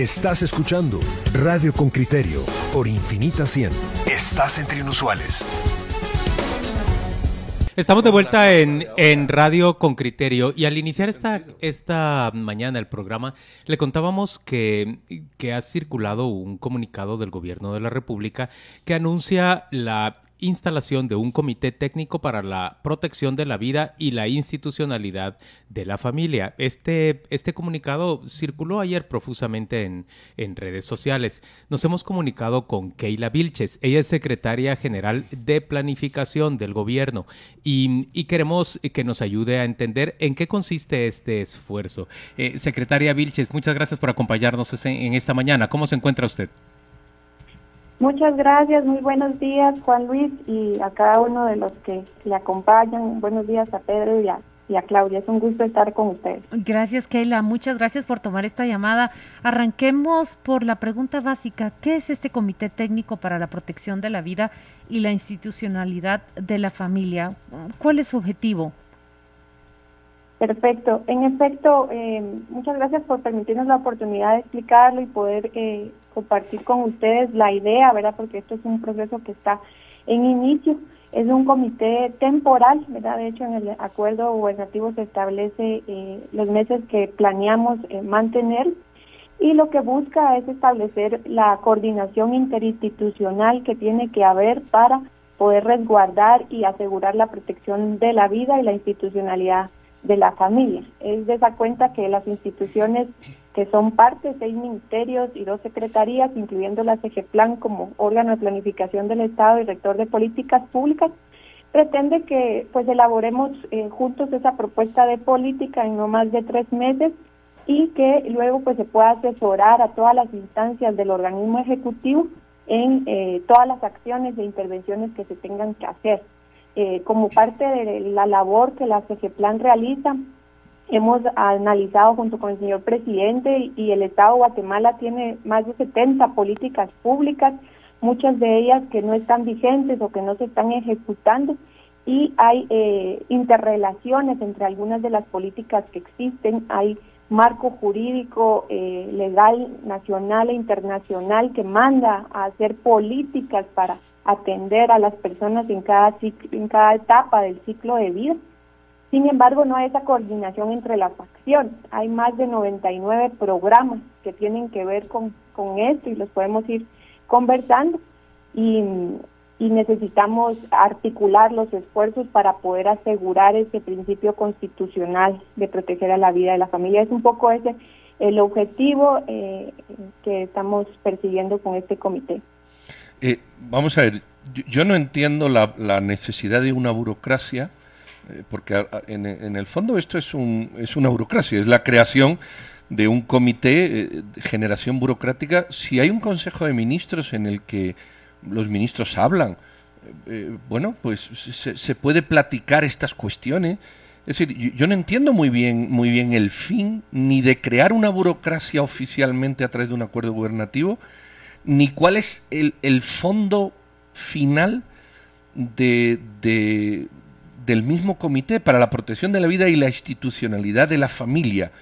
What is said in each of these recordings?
Estás escuchando Radio con Criterio por Infinita 100. Estás entre inusuales. Estamos de vuelta en, en, Radio con Criterio y al iniciar esta, esta mañana el programa le contábamos que, que ha circulado un comunicado del Gobierno de la República que anuncia la instalación de un comité técnico para la protección de la vida y la institucionalidad de la familia. Este, este comunicado circuló ayer profusamente en, en redes sociales. Nos hemos comunicado con Keila Vilches. Ella es secretaria general de planificación del gobierno y, queremos que nos ayude a entender en qué consiste este esfuerzo. Eh, secretaria Vilches, muchas gracias por acompañarnos en esta mañana. ¿Cómo se encuentra usted? Muchas gracias, muy buenos días Juan Luis y a cada uno de los que le acompañan. Buenos días a Pedro y a, y a Claudia. Es un gusto estar con ustedes. Gracias, Keila. Muchas gracias por tomar esta llamada. Arranquemos por la pregunta básica. ¿Qué es este Comité Técnico para la Protección de la Vida y la Institucionalidad de la Familia? ¿Cuál es su objetivo? Perfecto. En efecto, eh, muchas gracias por permitirnos la oportunidad de explicarlo y poder eh, compartir con ustedes la idea, ¿verdad? Porque esto es un proceso que está en inicio. Es un comité temporal, ¿verdad? De hecho, en el acuerdo gubernativo se establece eh, los meses que planeamos mantener y lo que busca es establecer la coordinación interinstitucional que tiene que haber para poder resguardar y asegurar la protección de la vida y la institucionalidad de la familia. Es de esa cuenta que las instituciones que son parte, seis ministerios y dos secretarías, incluyendo la CGPLAN como órgano de planificación del Estado y rector de políticas públicas, pretende que pues elaboremos eh, juntos esa propuesta de política en no más de tres meses y que luego pues se pueda asesorar a todas las instancias del organismo ejecutivo en eh, todas las acciones e intervenciones que se tengan que hacer. Eh, como parte de la labor que la CGPLAN realiza, hemos analizado junto con el señor presidente y el Estado de Guatemala tiene más de 70 políticas públicas, muchas de ellas que no están vigentes o que no se están ejecutando y hay eh, interrelaciones entre algunas de las políticas que existen, hay marco jurídico eh, legal nacional e internacional que manda a hacer políticas para atender a las personas en cada, en cada etapa del ciclo de vida. Sin embargo, no hay esa coordinación entre las acciones. Hay más de 99 programas que tienen que ver con, con esto y los podemos ir conversando y, y necesitamos articular los esfuerzos para poder asegurar ese principio constitucional de proteger a la vida de la familia. Es un poco ese el objetivo eh, que estamos persiguiendo con este comité. Eh, vamos a ver, yo, no entiendo la, necesidad de una burocracia, eh, porque en, el fondo esto es, un, es una burocracia, es la creación de un comité eh, de generación burocrática. Si hay un consejo de ministros en el que los ministros hablan, bueno, pues se, se, puede platicar estas cuestiones. Es decir, yo, yo, no entiendo muy bien, muy bien el fin ni de crear una burocracia oficialmente a través de un acuerdo gubernativo, ni cuál es el, el fondo final de, de, del mismo Comité para la Protección de la Vida y la Institucionalidad de la Familia.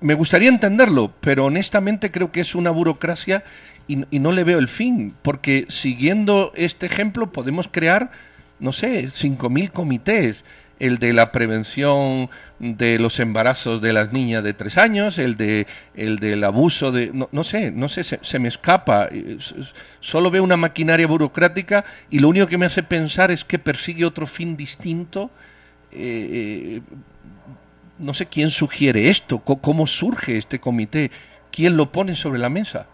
Me gustaría entenderlo, pero honestamente creo que es una burocracia y, y no le veo el fin, porque siguiendo este ejemplo podemos crear, no sé, 5.000 comités el de la prevención de los embarazos de las niñas de tres años, el de el del abuso de no, no sé, no sé, se, me escapa. Solo veo una maquinaria burocrática y lo único que me hace pensar es que persigue otro fin distinto. Eh, eh, no sé quién sugiere esto, cómo surge este comité, quién lo pone sobre la mesa.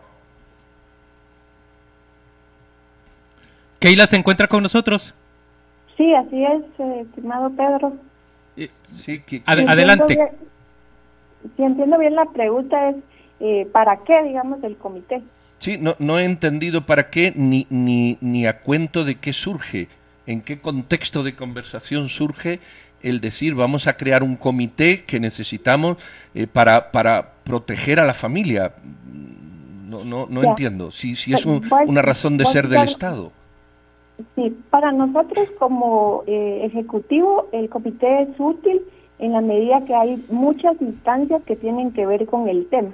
Keila se encuentra con nosotros. Sí, así es, eh, estimado Pedro. sí, adelante. si entiendo bien la pregunta es, eh, ¿para qué, digamos, el comité? Sí, no, no he entendido para qué ni, ni, ni a cuento de qué surge, en qué contexto de conversación surge el decir vamos a crear un comité que necesitamos eh, para, para proteger a la familia. No, no, no entiendo si, si es una razón de ser del Estado. Sí, para nosotros como eh, ejecutivo el comité es útil en la medida que hay muchas instancias que tienen que ver con el tema.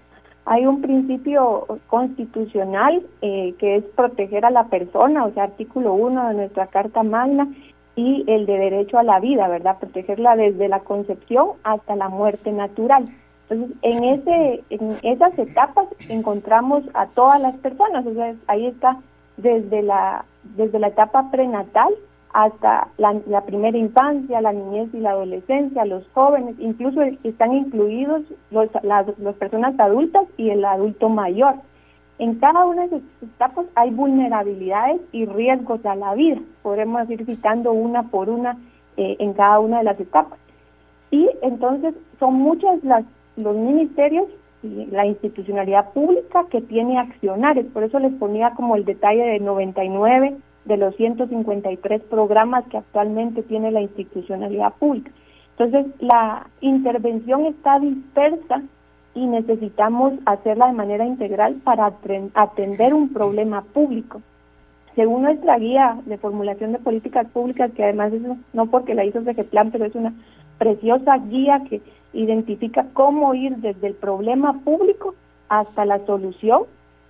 Hay un principio constitucional eh, que es proteger a la persona, o sea, artículo 1 de nuestra Carta Magna, y el de derecho a la vida, ¿verdad? Protegerla desde la concepción hasta la muerte natural. Entonces, en, ese, en esas etapas encontramos a todas las personas, o sea, ahí está desde la, desde la etapa prenatal hasta la, primera infancia, la niñez y la adolescencia, los jóvenes, incluso están incluidos los, las, personas adultas y el adulto mayor. En cada una de esas etapas hay vulnerabilidades y riesgos a la vida. Podemos ir citando una por una eh, en cada una de las etapas. Y entonces son muchas las los ministerios la institucionalidad pública que tiene accionarios. Por eso les ponía como el detalle de 99 de los 153 programas que actualmente tiene la institucionalidad pública. Entonces, la intervención está dispersa y necesitamos hacerla de manera integral para atender un problema público. Según nuestra guía de formulación de políticas públicas, que además es no porque la hizo plan pero es una preciosa guía que identifica cómo ir desde el problema público hasta la solución,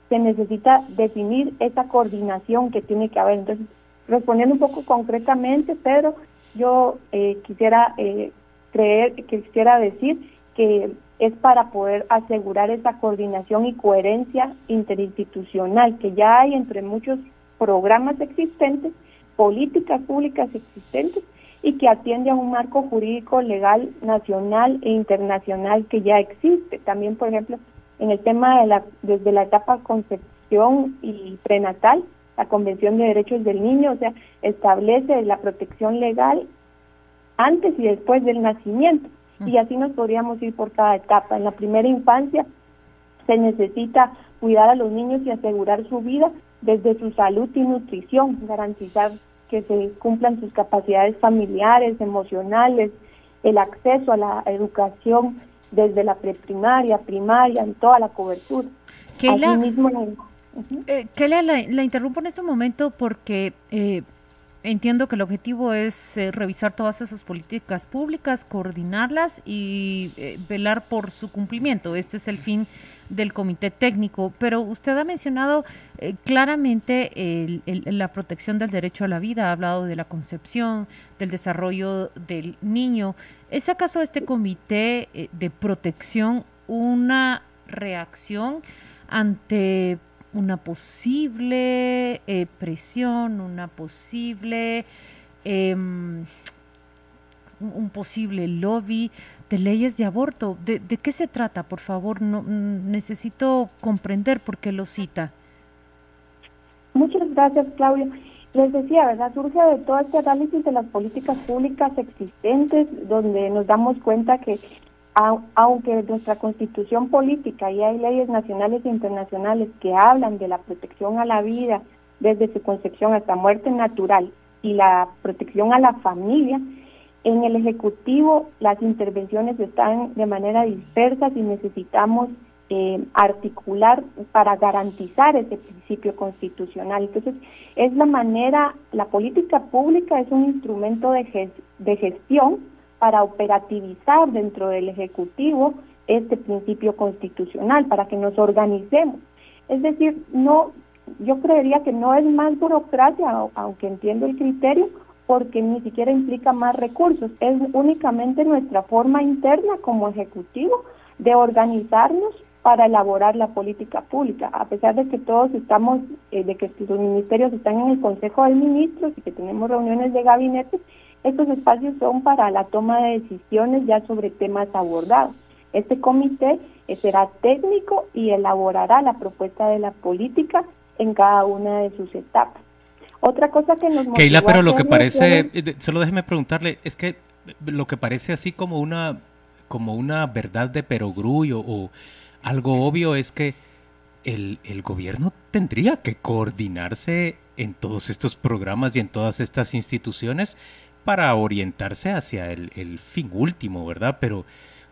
se necesita definir esa coordinación que tiene que haber. Entonces, respondiendo un poco concretamente, Pedro, yo eh, quisiera eh, creer, quisiera decir que es para poder asegurar esa coordinación y coherencia interinstitucional que ya hay entre muchos programas existentes, políticas públicas existentes y que atiende a un marco jurídico legal nacional e internacional que ya existe. También, por ejemplo, en el tema de la desde la etapa concepción y prenatal, la Convención de Derechos del Niño, o sea, establece la protección legal antes y después del nacimiento. Y así nos podríamos ir por cada etapa. En la primera infancia se necesita cuidar a los niños y asegurar su vida desde su salud y nutrición, garantizar que se cumplan sus capacidades familiares, emocionales, el acceso a la educación desde la preprimaria, primaria, en toda la cobertura. Keila, eh, la, interrumpo en este momento porque eh, entiendo que el objetivo es eh, revisar todas esas políticas públicas, coordinarlas y velar por su cumplimiento. Este es el fin del comité técnico, pero usted ha mencionado eh, claramente la protección del derecho a la vida, ha hablado de la concepción, del desarrollo del niño. ¿Es acaso este comité eh, de protección una reacción ante una posible eh, presión, una posible em, un posible lobby de leyes de aborto. ¿De, qué se trata? Por favor, no, mm, necesito comprender por qué lo cita. Muchas gracias, Claudio. Les decía, ¿verdad? Surge de todo este análisis de las políticas públicas existentes, donde nos damos cuenta que aunque nuestra constitución política y hay leyes nacionales e internacionales que hablan de la protección a la vida desde su concepción hasta muerte natural y la protección a la familia, en el Ejecutivo las intervenciones están de manera dispersa y necesitamos eh, articular para garantizar ese principio constitucional. Entonces, es la manera, la política pública es un instrumento de, de gestión para operativizar dentro del Ejecutivo este principio constitucional, para que nos organicemos. Es decir, no, yo creería que no es más burocracia, aunque entiendo el criterio, porque ni siquiera implica más recursos, es únicamente nuestra forma interna como ejecutivo de organizarnos para elaborar la política pública, a pesar de que todos estamos, eh, de que los ministerios están en el Consejo de Ministros y que tenemos reuniones de gabinete, estos espacios son para la toma de decisiones ya sobre temas abordados. Este comité eh, será técnico y elaborará la propuesta de la política en cada una de sus etapas. Otra cosa que nos Keila, pero lo que parece, eh, solo déjeme preguntarle, es que lo que parece así como una, como una verdad de perogrullo o algo obvio es que el, el gobierno tendría que coordinarse en todos estos programas y en todas estas instituciones para orientarse hacia el, el fin último, ¿verdad? Pero,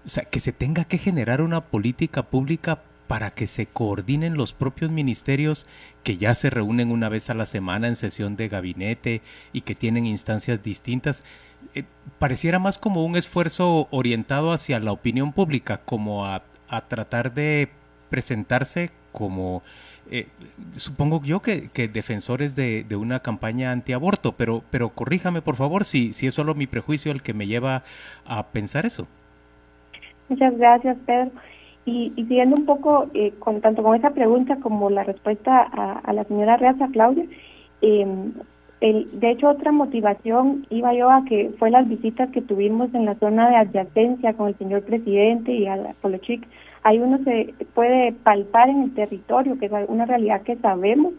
o sea, que se tenga que generar una política pública para que se coordinen los propios ministerios que ya se reúnen una vez a la semana en sesión de gabinete y que tienen instancias distintas, eh, pareciera más como un esfuerzo orientado hacia la opinión pública, como a, tratar de presentarse como eh, supongo yo que, defensores de, una campaña antiaborto, pero, pero corríjame por favor si, si es solo mi prejuicio el que me lleva a pensar eso. Muchas gracias, Pedro. Y, siguiendo un poco, eh, con, tanto con esa pregunta como la respuesta a, la señora Reaza Claudia, em, de hecho, otra motivación iba yo a que fue las visitas que tuvimos en la zona de adyacencia con el señor presidente y a la Polochic, ahí uno se puede palpar en el territorio, que es una realidad que sabemos,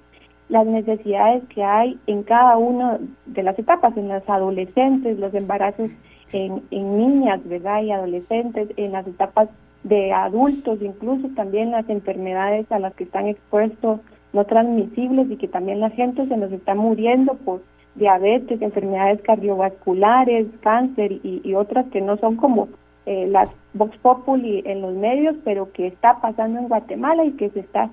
las necesidades que hay en cada una de las etapas, en las adolescentes, los embarazos en, en niñas, ¿verdad? Y adolescentes, en las etapas de adultos, incluso también las enfermedades a las que están expuestos no transmisibles y que también la gente se nos está muriendo por diabetes, enfermedades cardiovasculares, cáncer y, otras que no son como eh, las Vox Populi en los medios, pero que está pasando en Guatemala y que se está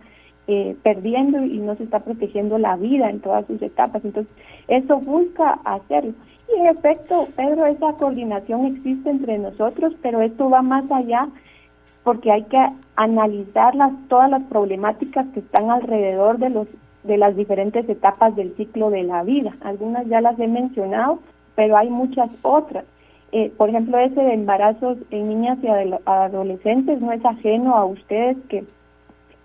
eh, perdiendo y no se está protegiendo la vida en todas sus etapas. Entonces, eso busca hacerlo. Y en efecto, Pedro, esa coordinación existe entre nosotros, pero esto va más allá porque hay que analizar todas las problemáticas que están alrededor de los de las diferentes etapas del ciclo de la vida. Algunas ya las he mencionado, pero hay muchas otras. Eh, por ejemplo, ese de embarazos en niñas y adolescentes no es ajeno a ustedes que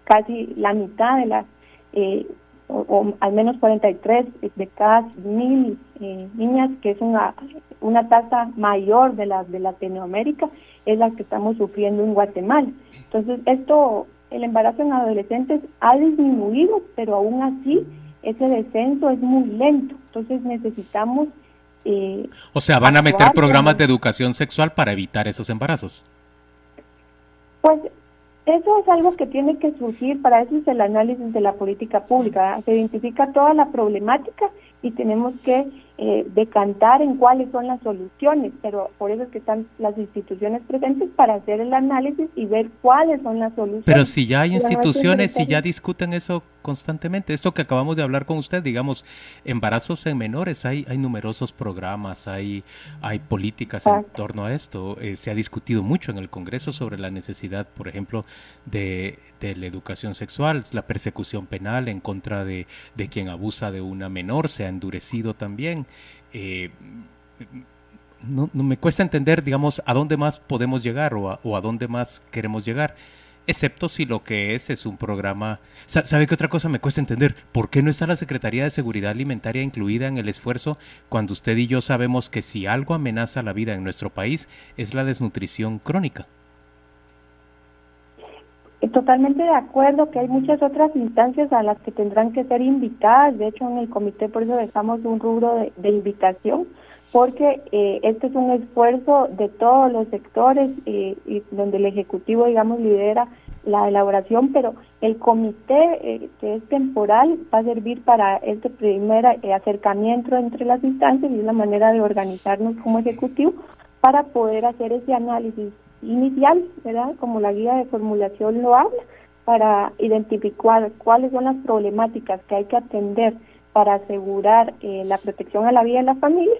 casi la mitad de las, eh, o, al menos 43 de cada mil eh, niñas, que es una, una tasa mayor de la de Latinoamérica, es la que estamos sufriendo en Guatemala. Entonces, esto, el embarazo en adolescentes ha disminuido, pero aún así ese descenso es muy lento. Entonces necesitamos o sea, van a meter programas de educación sexual para evitar esos embarazos. Pues eso es algo que tiene que surgir, para eso es el análisis de la política pública. Se identifica toda la problemática y tenemos que eh, decantar en cuáles son las soluciones, pero por eso es que están las instituciones presentes para hacer el análisis y ver cuáles son las soluciones. Pero si ya hay instituciones y ya discuten eso constantemente, esto que acabamos de hablar con usted, digamos, embarazos en menores, hay, hay numerosos programas, hay, hay políticas en torno a esto, eh, se ha discutido mucho en el Congreso sobre la necesidad, por ejemplo, de, de la educación sexual, la persecución penal en contra de, de quien abusa de una menor se ha endurecido también. Eh, no, me cuesta entender, digamos, a dónde más podemos llegar o a, dónde más queremos llegar, excepto si lo que es es un programa. ¿Sabe qué otra cosa me cuesta entender? ¿Por qué no está la Secretaría de Seguridad Alimentaria incluida en el esfuerzo cuando usted y yo sabemos que si algo amenaza la vida en nuestro país es la desnutrición crónica? Totalmente de acuerdo que hay muchas otras instancias a las que tendrán que ser invitadas. De hecho, en el comité por eso dejamos un rubro de, invitación, porque eh, este es un esfuerzo de todos los sectores eh, y donde el Ejecutivo, digamos, lidera la elaboración, pero el comité eh, que es temporal va a servir para este primer acercamiento entre las instancias y es la manera de organizarnos como Ejecutivo para poder hacer ese análisis inicial, ¿verdad? Como la guía de formulación lo habla, para identificar cuáles son las problemáticas que hay que atender para asegurar eh, la protección a la vida de la familia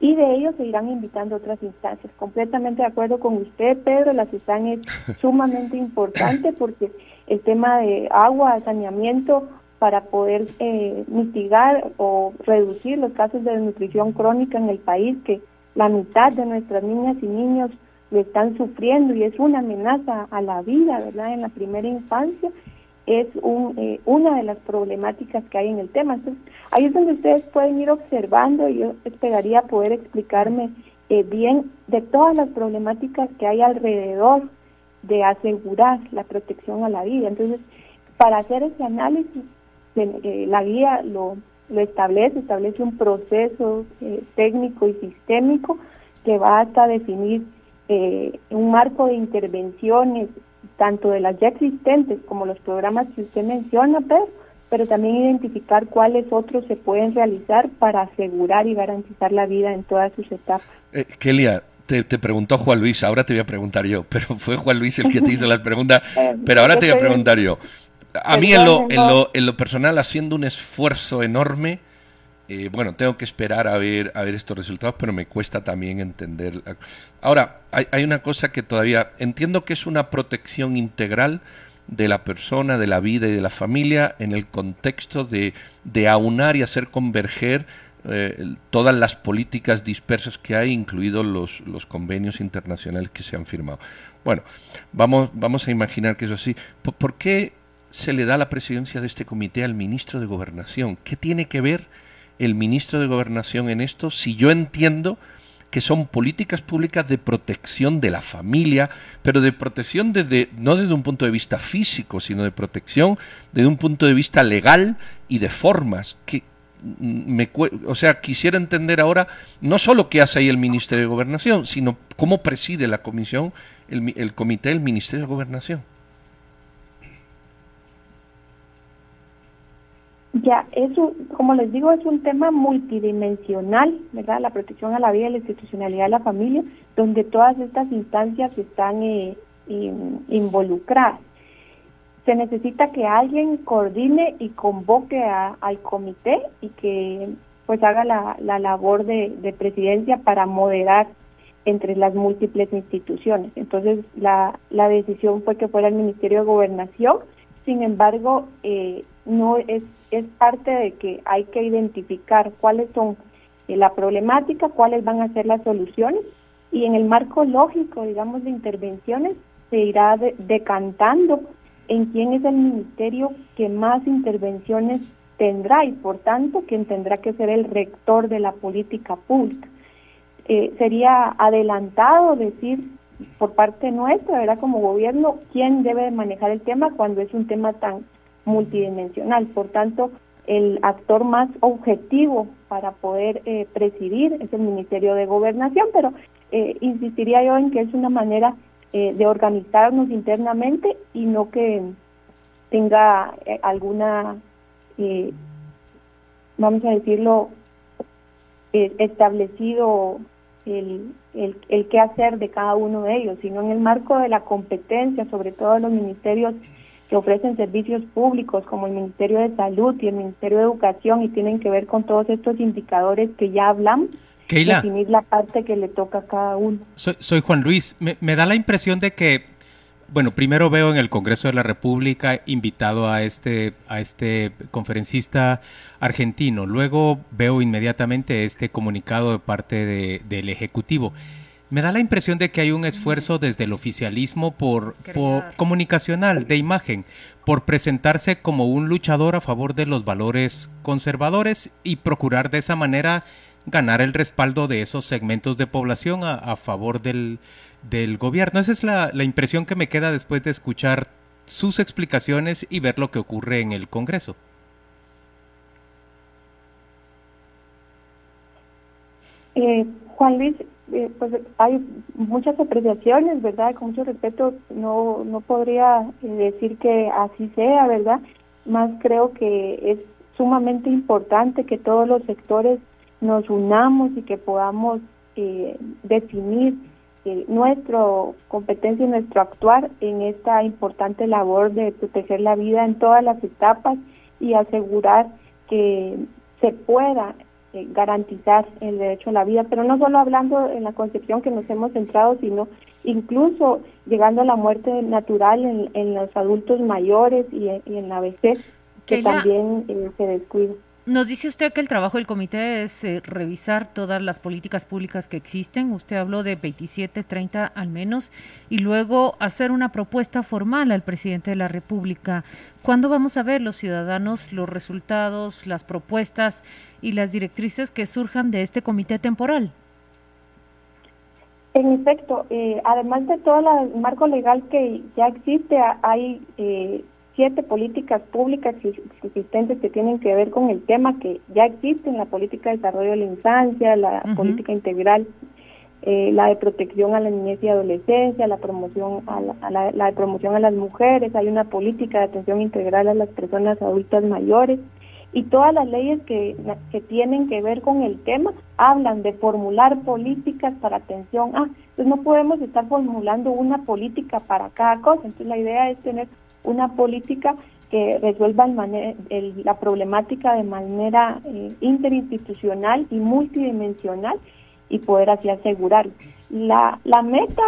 y de ellos se irán invitando otras instancias. Completamente de acuerdo con usted, Pedro, la CISAN es sumamente importante porque el tema de agua, saneamiento, para poder eh, mitigar o reducir los casos de desnutrición crónica en el país, que la mitad de nuestras niñas y niños lo están sufriendo y es una amenaza a la vida, ¿verdad? En la primera infancia es un, eh, una de las problemáticas que hay en el tema. Entonces, ahí es donde ustedes pueden ir observando y yo esperaría poder explicarme eh, bien de todas las problemáticas que hay alrededor de asegurar la protección a la vida. Entonces, para hacer ese análisis, eh, la guía lo establece, establece un proceso técnico y sistémico que va hasta definir eh, un marco de intervenciones, tanto de las ya existentes como los programas que usted menciona, pero, pero también identificar cuáles otros se pueden realizar para asegurar y garantizar la vida en todas sus etapas. Eh, Kelia, te, preguntó Juan Luis, ahora te voy a preguntar yo, pero fue Juan Luis el que te hizo la pregunta, eh, pero ahora te voy a preguntar yo. A mí en lo, en, lo, en lo personal, haciendo un esfuerzo enorme, eh, bueno, tengo que esperar a ver, a ver estos resultados, pero me cuesta también entender. Ahora, hay, una cosa que todavía entiendo que es una protección integral de la persona, de la vida y de la familia en el contexto de, de aunar y hacer converger eh, todas las políticas dispersas que hay, incluidos los, los, convenios internacionales que se han firmado. Bueno, vamos, vamos a imaginar que es así. ¿Por, qué se le da la presidencia de este comité al ministro de Gobernación? ¿Qué tiene que ver el ministro de Gobernación en esto si yo entiendo que son políticas públicas de protección de la familia, pero de protección desde, no desde un punto de vista físico, sino de protección desde un punto de vista legal y de formas. que me, o sea, quisiera entender ahora no solo qué hace ahí el Ministerio de Gobernación, sino cómo preside la comisión, el, el comité del Ministerio de Gobernación. Ya, eso, como les digo, es un tema multidimensional, ¿verdad? La protección a la vida y la institucionalidad de la familia, donde todas estas instancias están eh, involucradas se necesita que alguien coordine y convoque al comité y que pues haga la, labor de, presidencia para moderar entre las múltiples instituciones. Entonces la, la decisión fue que fuera el Ministerio de Gobernación, sin embargo eh, no es, es parte de que hay que identificar cuáles son eh, la problemática, cuáles van a ser las soluciones y en el marco lógico, digamos, de intervenciones se irá decantando en quién es el ministerio que más intervenciones tendrá y por tanto quien tendrá que ser el rector de la política pública. Eh, sería adelantado decir por parte nuestra, ¿verdad? Como gobierno, quién debe manejar el tema cuando es un tema tan multidimensional. Por tanto, el actor más objetivo para poder eh, presidir es el Ministerio de Gobernación, pero eh, insistiría yo en que es una manera eh, de organizarnos internamente y no que tenga eh, alguna, eh, vamos a decirlo, establecido el, el, el qué hacer de cada uno de ellos, sino en el marco de la competencia, sobre todo los ministerios que ofrecen servicios públicos como el Ministerio de Salud y el Ministerio de Educación y tienen que ver con todos estos indicadores que ya hablamos, definir la parte que le toca a cada uno. Soy, Juan Luis. Me, da la impresión de que, bueno, primero veo en el Congreso de la República invitado a este, a este conferencista argentino. Luego veo inmediatamente este comunicado de parte del Ejecutivo. Me da la impresión de que hay un esfuerzo desde el oficialismo por, por, comunicacional, de imagen, por presentarse como un luchador a favor de los valores conservadores y procurar de esa manera ganar el respaldo de esos segmentos de población a, favor del, del, gobierno. Esa es la, la, impresión que me queda después de escuchar sus explicaciones y ver lo que ocurre en el Congreso. Eh, Juan Luis, eh, pues hay muchas apreciaciones, ¿verdad? Con mucho respeto, no, no podría eh, decir que así sea, ¿verdad? Más creo que es sumamente importante que todos los sectores nos unamos y que podamos eh, definir nuestra competencia y nuestro actuar en esta importante labor de proteger la vida en todas las etapas y asegurar que se pueda eh, garantizar el derecho a la vida, pero no solo hablando en la concepción que nos hemos centrado, sino incluso llegando a la muerte natural en, los adultos mayores y, en la vejez, que también se descuida. Nos dice usted que el trabajo del comité es eh, revisar todas las políticas públicas que existen. Usted habló de 27, 30 al menos, y luego hacer una propuesta formal al presidente de la República. ¿Cuándo vamos a ver los ciudadanos los resultados, las propuestas y las directrices que surjan de este comité temporal? En efecto, eh, además de todo el marco legal que ya existe, hay eh, siete políticas públicas existentes que tienen que ver con el tema que ya existen, la política de desarrollo de la infancia, la política integral, eh, la de protección a la niñez y adolescencia, la promoción a la, la, de promoción a las mujeres, hay una política de atención integral a las personas adultas mayores y todas las leyes que, que tienen que ver con el tema hablan de formular políticas para atención a, entonces no podemos estar formulando una política para cada cosa, entonces la idea es tener una política que resuelva el, la problemática de manera eh, interinstitucional y multidimensional y poder así asegurar. la, la meta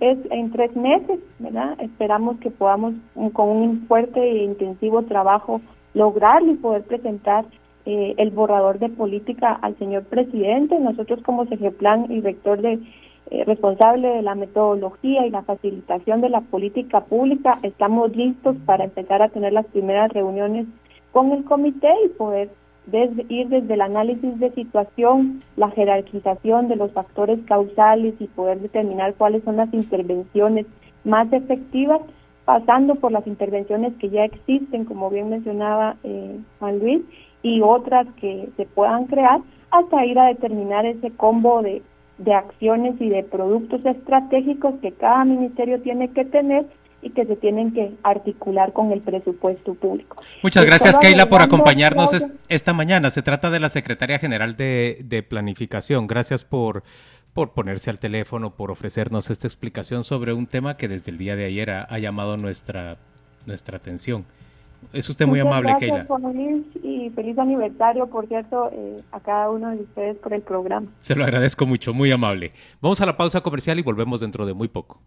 es en tres meses, ¿verdad? Esperamos que podamos con un fuerte e intensivo trabajo lograrlo y poder presentar eh, el borrador de política al señor presidente. Nosotros como plan y rector de eh, responsable de la metodología y la facilitación de la política pública, estamos listos para empezar a tener las primeras reuniones con el comité y poder ir desde el análisis de situación, la jerarquización de los factores causales y poder determinar cuáles son las intervenciones más efectivas, pasando por las intervenciones que ya existen, como bien mencionaba eh, Juan Luis, y otras que se puedan crear, hasta ir a determinar ese combo de, de acciones y de productos estratégicos que cada ministerio tiene que tener y que se tienen que articular con el presupuesto público. Muchas gracias, Keila, por acompañarnos esta mañana. Se trata de la Secretaria General de, Planificación. Gracias por, por ponerse al teléfono, por ofrecernos esta explicación sobre un tema que desde el día de ayer ha, llamado nuestra, nuestra atención. Es usted muy amable, gracias, Keila. Luis, y feliz aniversario, por cierto, eh, a cada uno de ustedes por el programa. Se lo agradezco mucho, muy amable. Vamos a la pausa comercial y volvemos dentro de muy poco.